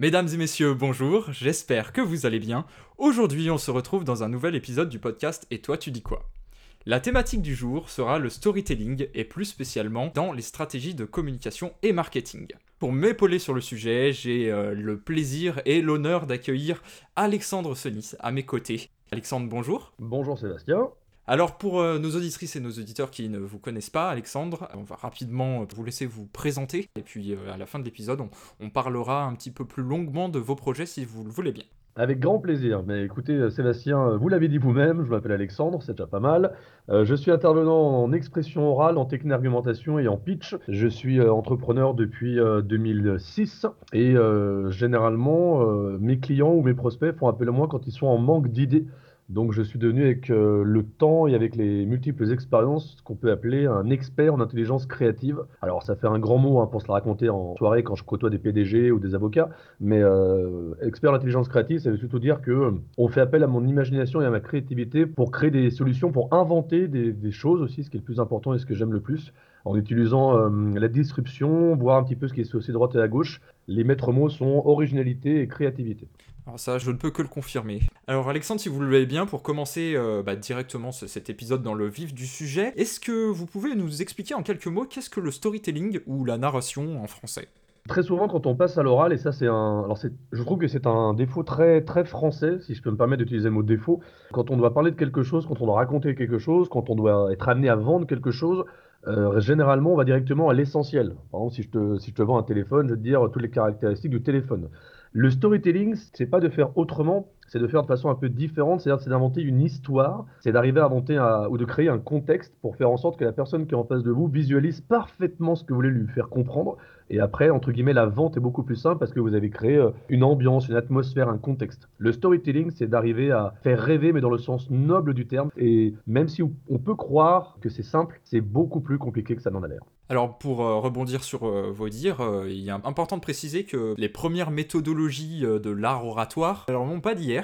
Mesdames et messieurs, bonjour, j'espère que vous allez bien. Aujourd'hui, on se retrouve dans un nouvel épisode du podcast Et toi, tu dis quoi? La thématique du jour sera le storytelling et plus spécialement dans les stratégies de communication et marketing. Pour m'épauler sur le sujet, j'ai euh, le plaisir et l'honneur d'accueillir Alexandre Sonis à mes côtés. Alexandre, bonjour. Bonjour Sébastien. Alors pour euh, nos auditrices et nos auditeurs qui ne vous connaissent pas, Alexandre, on va rapidement euh, vous laisser vous présenter et puis euh, à la fin de l'épisode, on, parlera un petit peu plus longuement de vos projets si vous le voulez bien. Avec grand plaisir. Mais écoutez, Sébastien, vous l'avez dit vous-même, je m'appelle Alexandre, c'est déjà pas mal. Je suis intervenant en expression orale, en technique d'argumentation et en pitch. Je suis entrepreneur depuis euh, 2006 et généralement, mes clients ou mes prospects font appel à moi quand ils sont en manque d'idées. Donc je suis devenu avec euh, le temps et avec les multiples expériences ce qu'on peut appeler un expert en intelligence créative. Alors ça fait un grand mot hein, pour se la raconter en soirée quand je côtoie des PDG ou des avocats, mais euh, expert en intelligence créative, ça veut surtout dire que on fait appel à mon imagination et à ma créativité pour créer des solutions, pour inventer des, choses aussi, ce qui est le plus important et ce que j'aime le plus, en utilisant euh, la disruption, voir un petit peu ce qui est aussi droite et à gauche. Les maîtres mots sont originalité et créativité. Alors ça, je ne peux que le confirmer. Alors Alexandre, si vous le voulez bien, pour commencer euh, bah, directement ce- cet épisode dans le vif du sujet, est-ce que vous pouvez nous expliquer en quelques mots qu'est-ce que le storytelling ou la narration en français? Très souvent, quand on passe à l'oral, et ça, c'est un. Alors, je trouve que c'est un défaut très, très français, si je peux me permettre d'utiliser le mot défaut. Quand on doit parler de quelque chose, quand on doit raconter quelque chose, quand on doit être amené à vendre quelque chose, euh, généralement, on va directement à l'essentiel. Par exemple, si je te, si je te vends un téléphone, je vais te dire toutes les caractéristiques du téléphone. Le storytelling, c'est pas de faire autrement, c'est de faire de façon un peu différente, c'est-à-dire c'est d'inventer une histoire, c'est d'arriver à inventer ou de créer un contexte pour faire en sorte que la personne qui est en face de vous visualise parfaitement ce que vous voulez lui faire comprendre. Et après, entre guillemets, la vente est beaucoup plus simple parce que vous avez créé euh, une ambiance, une atmosphère, un contexte. Le storytelling, c'est d'arriver à faire rêver, mais dans le sens noble du terme. Et même si on peut croire que c'est simple, c'est beaucoup plus compliqué que ça n'en a l'air. Alors pour euh, rebondir sur euh, vos dires, il est important de préciser que les premières méthodologies de l'art oratoire, alors non pas d'hier,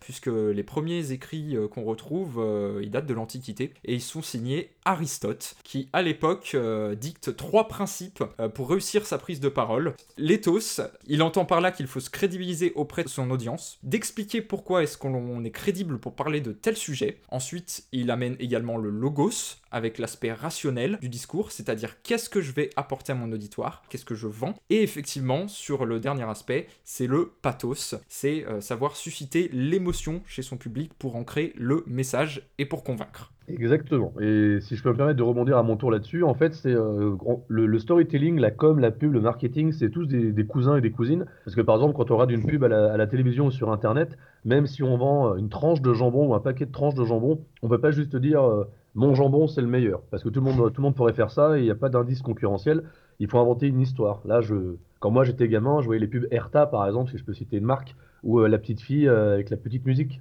puisque les premiers écrits euh, qu'on retrouve, euh, ils datent de l'Antiquité, et ils sont signés Aristote, qui à l'époque euh, dicte trois principes euh, pour réussir sa prise de parole. L'éthos, il entend par là qu'il faut se crédibiliser auprès de son audience, d'expliquer pourquoi est-ce qu'on est crédible pour parler de tel sujet. Ensuite, il amène également le logos, avec l'aspect rationnel du discours, c'est-à-dire qu'est-ce que je vais apporter à mon auditoire, qu'est-ce que je vends. Et effectivement, sur le dernier aspect, c'est le pathos, c'est euh, savoir susciter l'émotion chez son public pour ancrer le message et pour convaincre. Exactement. Et si je peux me permettre de rebondir à mon tour là-dessus, en fait, c'est euh, le, storytelling, la com, la pub, le marketing, c'est tous des, cousins et des cousines. Parce que par exemple, quand on regarde une pub à la, télévision ou sur Internet, même si on vend une tranche de jambon ou un paquet de tranches de jambon, on peut pas juste dire euh, mon jambon c'est le meilleur. Parce que tout le monde, tout le monde pourrait faire ça et il n'y a pas d'indice concurrentiel. Il faut inventer une histoire. Là, quand moi j'étais gamin, je voyais les pubs Erta par exemple, si je peux citer une marque, ou euh, la petite fille euh, avec la petite musique.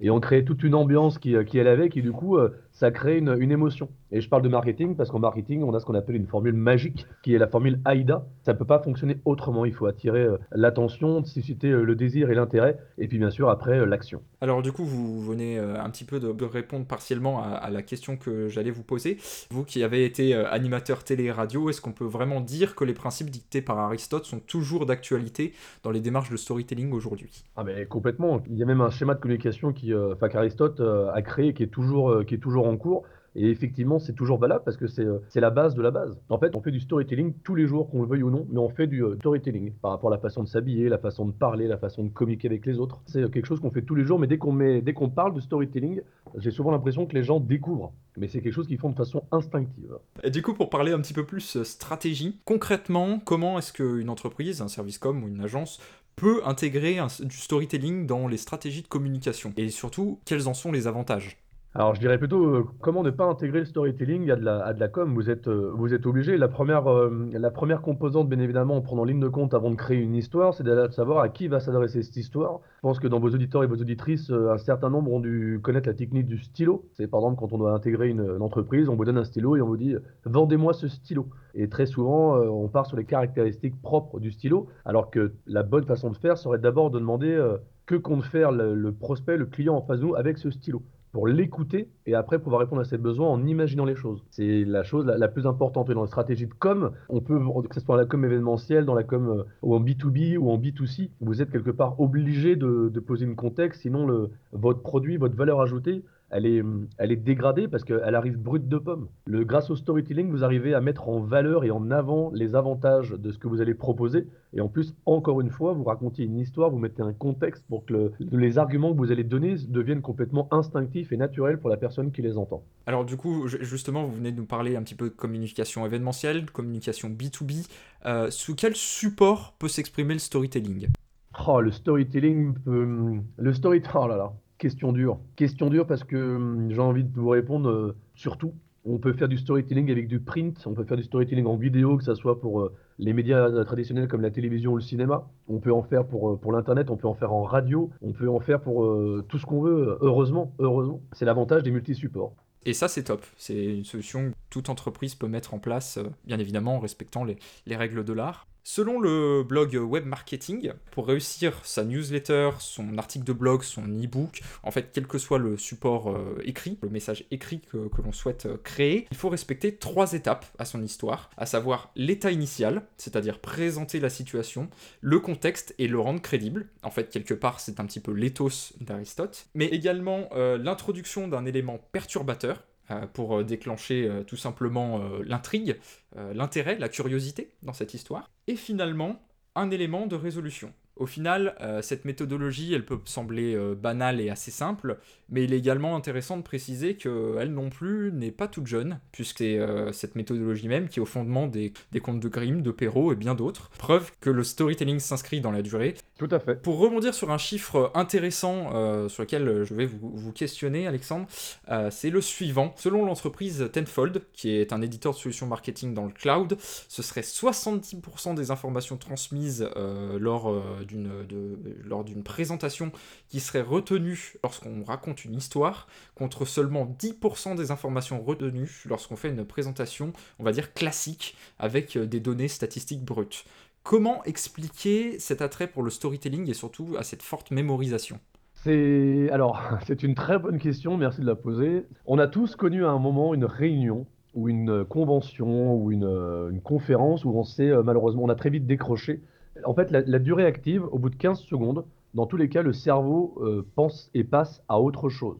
Et on crée toute une ambiance qui, euh, qui allait avec, et du coup, euh, ça crée une, une émotion. Et je parle de marketing parce qu'en marketing, on a ce qu'on appelle une formule magique, qui est la formule AIDA. Ça ne peut pas fonctionner autrement. Il faut attirer euh, l'attention, susciter euh, le désir et l'intérêt, et puis bien sûr, après, euh, l'action. Alors du coup, vous venez un petit peu de, répondre partiellement à, à la question que j'allais vous poser. Vous qui avez été animateur télé et radio, est-ce qu'on peut vraiment dire que les principes dictés par Aristote sont toujours d'actualité dans les démarches de storytelling aujourd'hui? Ah mais complètement. Il y a même un schéma de communication qui, euh, qu'Aristote euh, a créé, qui est toujours, euh, qui est toujours en cours. Et effectivement, c'est toujours valable parce que c'est euh, c'est la base de la base. En fait, on fait du storytelling tous les jours, qu'on le veuille ou non, mais on fait du euh, storytelling par rapport à la façon de s'habiller, la façon de parler, la façon de communiquer avec les autres. C'est euh, quelque chose qu'on fait tous les jours, mais dès qu'on qu'on parle de storytelling, j'ai souvent l'impression que les gens découvrent. Mais c'est quelque chose qu'ils font de façon instinctive. Et du coup, pour parler un petit peu plus stratégie, concrètement, comment est-ce qu'une entreprise, un service com ou une agence peut intégrer du storytelling dans les stratégies de communication? Et surtout, quels en sont les avantages? Alors, je dirais plutôt euh, comment ne pas intégrer le storytelling à de la, com? Vous êtes, euh, vous êtes obligé. La première, euh, la première composante, bien évidemment, en prenant ligne de compte avant de créer une histoire, c'est de savoir à qui va s'adresser cette histoire. Je pense que dans vos auditeurs et vos auditrices, un certain nombre ont dû connaître la technique du stylo. C'est par exemple quand on doit intégrer une, entreprise, on vous donne un stylo et on vous dit vendez-moi ce stylo. Et très souvent, on part sur les caractéristiques propres du stylo, alors que la bonne façon de faire serait d'abord de demander que compte faire le, le prospect, le client en face de nous avec ce stylo. Pour l'écouter et après pouvoir répondre à ses besoins en imaginant les choses. C'est la chose la, plus importante. Dans la stratégie de com, on peut, que ce soit dans la com événementielle, dans la com euh, ou en B2B ou en B2C, vous êtes quelque part obligé de, de poser une contexte, sinon le, votre produit, votre valeur ajoutée, elle est, elle est dégradée parce qu'elle arrive brute de pomme. Le, grâce au storytelling, vous arrivez à mettre en valeur et en avant les avantages de ce que vous allez proposer. Et en plus, encore une fois, vous racontez une histoire, vous mettez un contexte pour que les arguments que vous allez donner deviennent complètement instinctifs et naturels pour la personne qui les entend. Alors du coup, justement, vous venez de nous parler un petit peu de communication événementielle, de communication B2B. Euh, sous quel support peut s'exprimer le storytelling? Oh, le storytelling, le storytelling, oh là là, Question dure. Question dure parce que hum, j'ai envie de vous répondre euh, surtout. On peut faire du storytelling avec du print, on peut faire du storytelling en vidéo, que ce soit pour euh, les médias traditionnels comme la télévision ou le cinéma. On peut en faire pour, euh, pour l'Internet, on peut en faire en radio, on peut en faire pour tout ce qu'on veut. Heureusement, heureusement. C'est l'avantage des multi-supports. Et ça, c'est top. C'est une solution que toute entreprise peut mettre en place, bien évidemment en respectant les, les règles de l'art. Selon le blog Web Marketing, pour réussir sa newsletter, son article de blog, son e-book, en fait, quel que soit le support euh, écrit, le message écrit que, l'on souhaite euh, créer, il faut respecter trois étapes à son histoire, à savoir l'état initial, c'est-à-dire présenter la situation, le contexte et le rendre crédible. En fait, quelque part, c'est un petit peu l'éthos d'Aristote, mais également euh, l'introduction d'un élément perturbateur, pour euh, déclencher euh, tout simplement l'intrigue, l'intérêt, la curiosité dans cette histoire, et finalement un élément de résolution. Au final, euh, cette méthodologie, elle peut sembler euh, banale et assez simple, mais il est également intéressant de préciser qu'elle non plus n'est pas toute jeune, puisque c'est euh, cette méthodologie même qui est au fondement des, contes de Grimm, de Perrault et bien d'autres. Preuve que le storytelling s'inscrit dans la durée. Tout à fait. Pour rebondir sur un chiffre intéressant sur lequel je vais vous, vous questionner, Alexandre, c'est le suivant. Selon l'entreprise Tenfold, qui est un éditeur de solutions marketing dans le cloud, ce serait 70% des informations transmises lors lors d'une présentation qui serait retenue lorsqu'on raconte une histoire, contre seulement 10% des informations retenues lorsqu'on fait une présentation, on va dire classique, avec euh, des données statistiques brutes. Comment expliquer cet attrait pour le storytelling et surtout à cette forte mémorisation? C'est alors c'est une très bonne question, merci de la poser. On a tous connu à un moment une réunion ou une convention ou une, euh, conférence où on s'est euh, malheureusement on a très vite décroché en fait, la, durée active, au bout de 15 secondes, dans tous les cas, le cerveau euh, pense et passe à autre chose.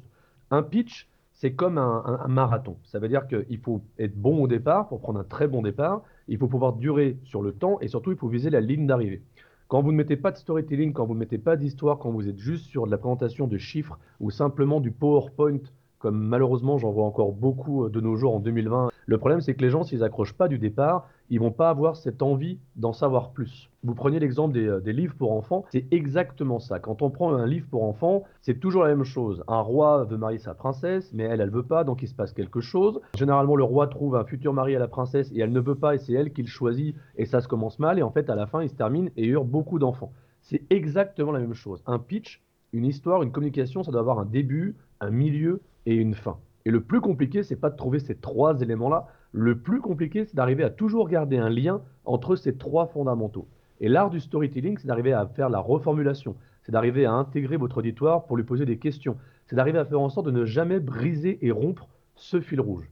Un pitch, c'est comme un, marathon. Ça veut dire qu'il faut être bon au départ pour prendre un très bon départ. Il faut pouvoir durer sur le temps et surtout, il faut viser la ligne d'arrivée. Quand vous ne mettez pas de storytelling, quand vous ne mettez pas d'histoire, quand vous êtes juste sur de la présentation de chiffres ou simplement du PowerPoint, comme malheureusement j'en vois encore beaucoup euh, de nos jours en 2020, le problème c'est que les gens, s'ils accrochent pas du départ, ils vont pas avoir cette envie d'en savoir plus. Vous prenez l'exemple euh, des, livres pour enfants, c'est exactement ça. Quand on prend un livre pour enfants, c'est toujours la même chose. Un roi veut marier sa princesse, mais elle, elle veut pas, donc il se passe quelque chose. Généralement, le roi trouve un futur mari à la princesse et elle ne veut pas, et c'est elle qui le choisit, et ça se commence mal, et en fait, à la fin, il se termine et eurent beaucoup d'enfants. C'est exactement la même chose. Un pitch, une histoire, une communication, ça doit avoir un début, un milieu et une fin. Et le plus compliqué, c'est pas de trouver ces trois éléments-là, le plus compliqué, c'est d'arriver à toujours garder un lien entre ces trois fondamentaux. Et l'art du storytelling, c'est d'arriver à faire la reformulation, c'est d'arriver à intégrer votre auditoire pour lui poser des questions, c'est d'arriver à faire en sorte de ne jamais briser et rompre ce fil rouge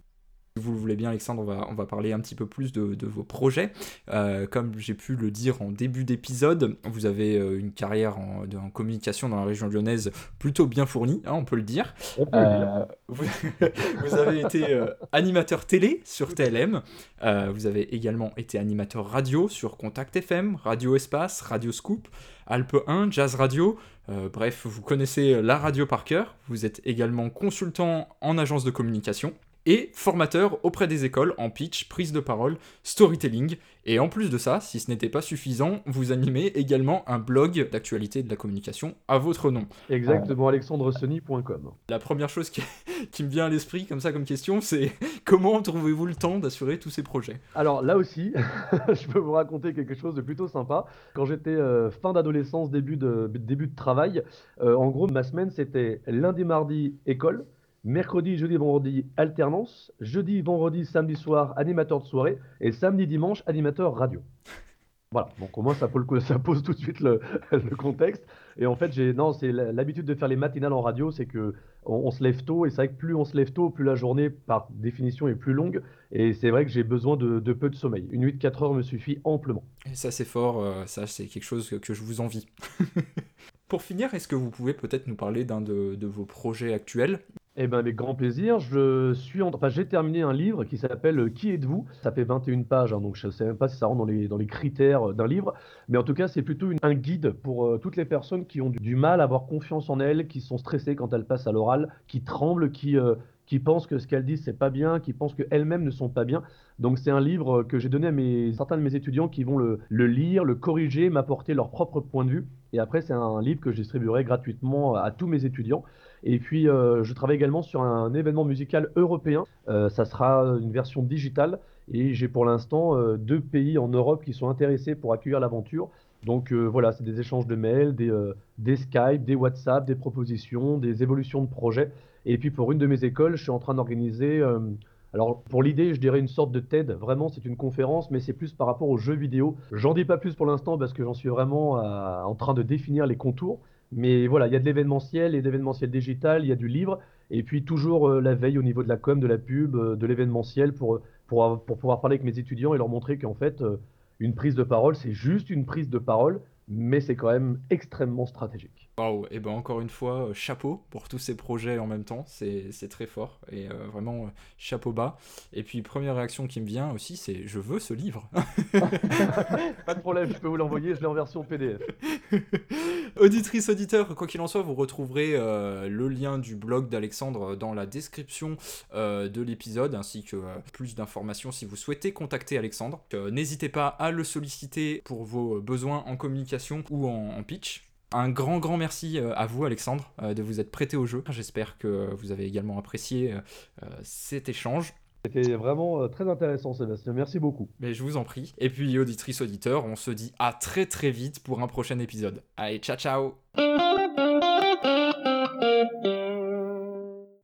vous le voulez bien, Alexandre, on va, on va parler un petit peu plus de, vos projets. Euh, comme j'ai pu le dire en début d'épisode, vous avez euh, une carrière en, communication dans la région lyonnaise plutôt bien fournie, hein, on peut le dire. Euh, vous, avez été animateur télé sur TLM, vous avez également été animateur radio sur Contact FM, Radio Espace, Radio Scoop, Alpe 1, Jazz Radio. bref, vous connaissez la radio par cœur. Vous êtes également consultant en agence de communication et formateur auprès des écoles en pitch, prise de parole, storytelling. Et en plus de ça, si ce n'était pas suffisant, vous animez également un blog d'actualité de la communication à votre nom. Exactement, alexandresony.com. La première chose qui, me vient à l'esprit comme ça comme question, c'est comment trouvez-vous le temps d'assurer tous ces projets? Alors là aussi, je peux vous raconter quelque chose de plutôt sympa. Quand j'étais euh, fin d'adolescence, début de, début de travail, euh, en gros, ma semaine, c'était lundi, mardi, école. Mercredi, jeudi, vendredi, alternance. Jeudi, vendredi, samedi soir, animateur de soirée. Et samedi, dimanche, animateur radio. Voilà, donc au moins ça, ça pose tout de suite le, contexte. Et en fait, j'ai non, c'est l'habitude de faire les matinales en radio, c'est que on, se lève tôt et c'est vrai que plus on se lève tôt, plus la journée par définition est plus longue. Et c'est vrai que j'ai besoin de, peu de sommeil. Une nuit de 4 heures me suffit amplement. Et ça c'est fort, euh, ça c'est quelque chose que, je vous envie. Pour finir, est-ce que vous pouvez peut-être nous parler d'un de, de, vos projets actuels? Eh ben, avec grand plaisir. Je suis en... enfin, j'ai terminé un livre qui s'appelle Qui êtes-vous? Ça fait 21 pages, hein, donc je ne sais même pas si ça rentre dans les, dans les critères d'un livre. Mais en tout cas, c'est plutôt un guide pour euh, toutes les personnes qui ont du, mal à avoir confiance en elles, qui sont stressées quand elles passent à l'oral, qui tremblent, qui, euh, qui pensent que ce qu'elles disent, c'est pas bien, qui pensent qu'elles-mêmes ne sont pas bien. Donc c'est un livre que j'ai donné à mes, certains de mes étudiants qui vont le, lire, le corriger, m'apporter leur propre point de vue. Et après, c'est un livre que je distribuerai gratuitement à tous mes étudiants. Et puis, euh, je travaille également sur un événement musical européen. Euh, ça sera une version digitale. Et j'ai pour l'instant euh, deux pays en Europe qui sont intéressés pour accueillir l'aventure. Donc voilà, c'est des échanges de mails, des, des, Skype, des WhatsApp, des propositions, des évolutions de projets. Et puis pour une de mes écoles, je suis en train d'organiser, alors pour l'idée, je dirais une sorte de TED. Vraiment, c'est une conférence, mais c'est plus par rapport aux jeux vidéo. J'en dis pas plus pour l'instant parce que j'en suis vraiment en train de définir les contours. Mais voilà, il y a de l'événementiel et d'événementiel digital, il y a du livre, et puis toujours euh, la veille au niveau de la com, de la pub, euh, de l'événementiel pour, pour, pour, pouvoir parler avec mes étudiants et leur montrer qu'en fait, euh, une prise de parole, c'est juste une prise de parole, mais c'est quand même extrêmement stratégique. Waouh, et ben encore une fois, euh, chapeau pour tous ces projets en même temps, c'est très fort, et euh, vraiment euh, chapeau bas. Et puis première réaction qui me vient aussi, c'est je veux ce livre. Pas de problème, je peux vous l'envoyer, je l'ai en version PDF. Auditrice, auditeur, quoi qu'il en soit, vous retrouverez le lien du blog d'Alexandre dans la description de l'épisode, ainsi que plus d'informations si vous souhaitez contacter Alexandre. N'hésitez pas à le solliciter pour vos besoins en communication ou en pitch. Un grand, grand merci euh, à vous, Alexandre, euh, de vous être prêté au jeu. J'espère que vous avez également apprécié euh, cet échange. C'était vraiment très intéressant, Sébastien. Merci beaucoup. Mais je vous en prie. Et puis, auditrice, auditeur, on se dit à très, très vite pour un prochain épisode. Allez, ciao, ciao